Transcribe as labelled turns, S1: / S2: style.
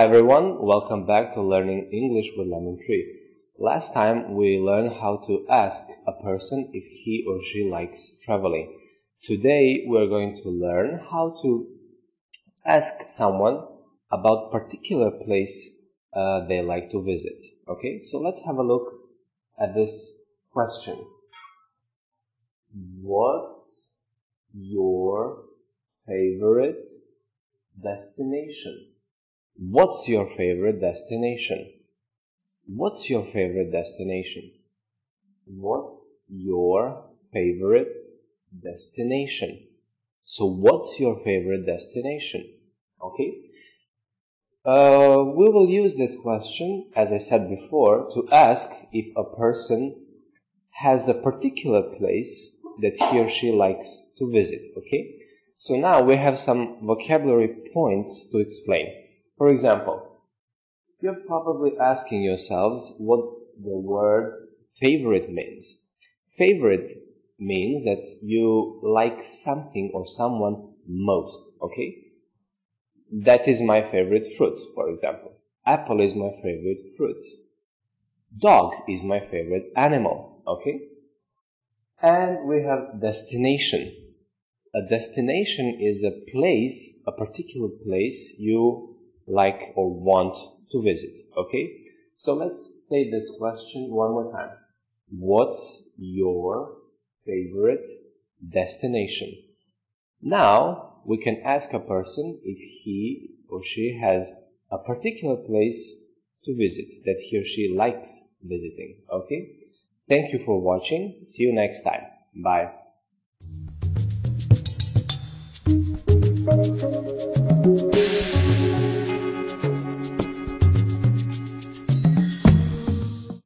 S1: everyone, welcome back to Learning English with Lemon Tree. Last time we learned how to ask a person if he or she likes traveling. Today we're going to learn how to ask someone about particular place uh, they like to visit. Okay, so let's have a look at this question. What's your favorite destination? What's your favorite destination? What's your favorite destination? What's your favorite destination? So, what's your favorite destination? Okay. Uh, we will use this question, as I said before, to ask if a person has a particular place that he or she likes to visit. Okay. So now we have some vocabulary points to explain. For example, you're probably asking yourselves what the word favorite means. Favorite means that you like something or someone most, okay? That is my favorite fruit, for example. Apple is my favorite fruit. Dog is my favorite animal, okay? And we have destination. A destination is a place, a particular place you like or want to visit. Okay? So let's say this question one more time. What's your favorite destination? Now we can ask a person if he or she has a particular place to visit that he or she likes visiting. Okay? Thank you for watching. See you next time. Bye.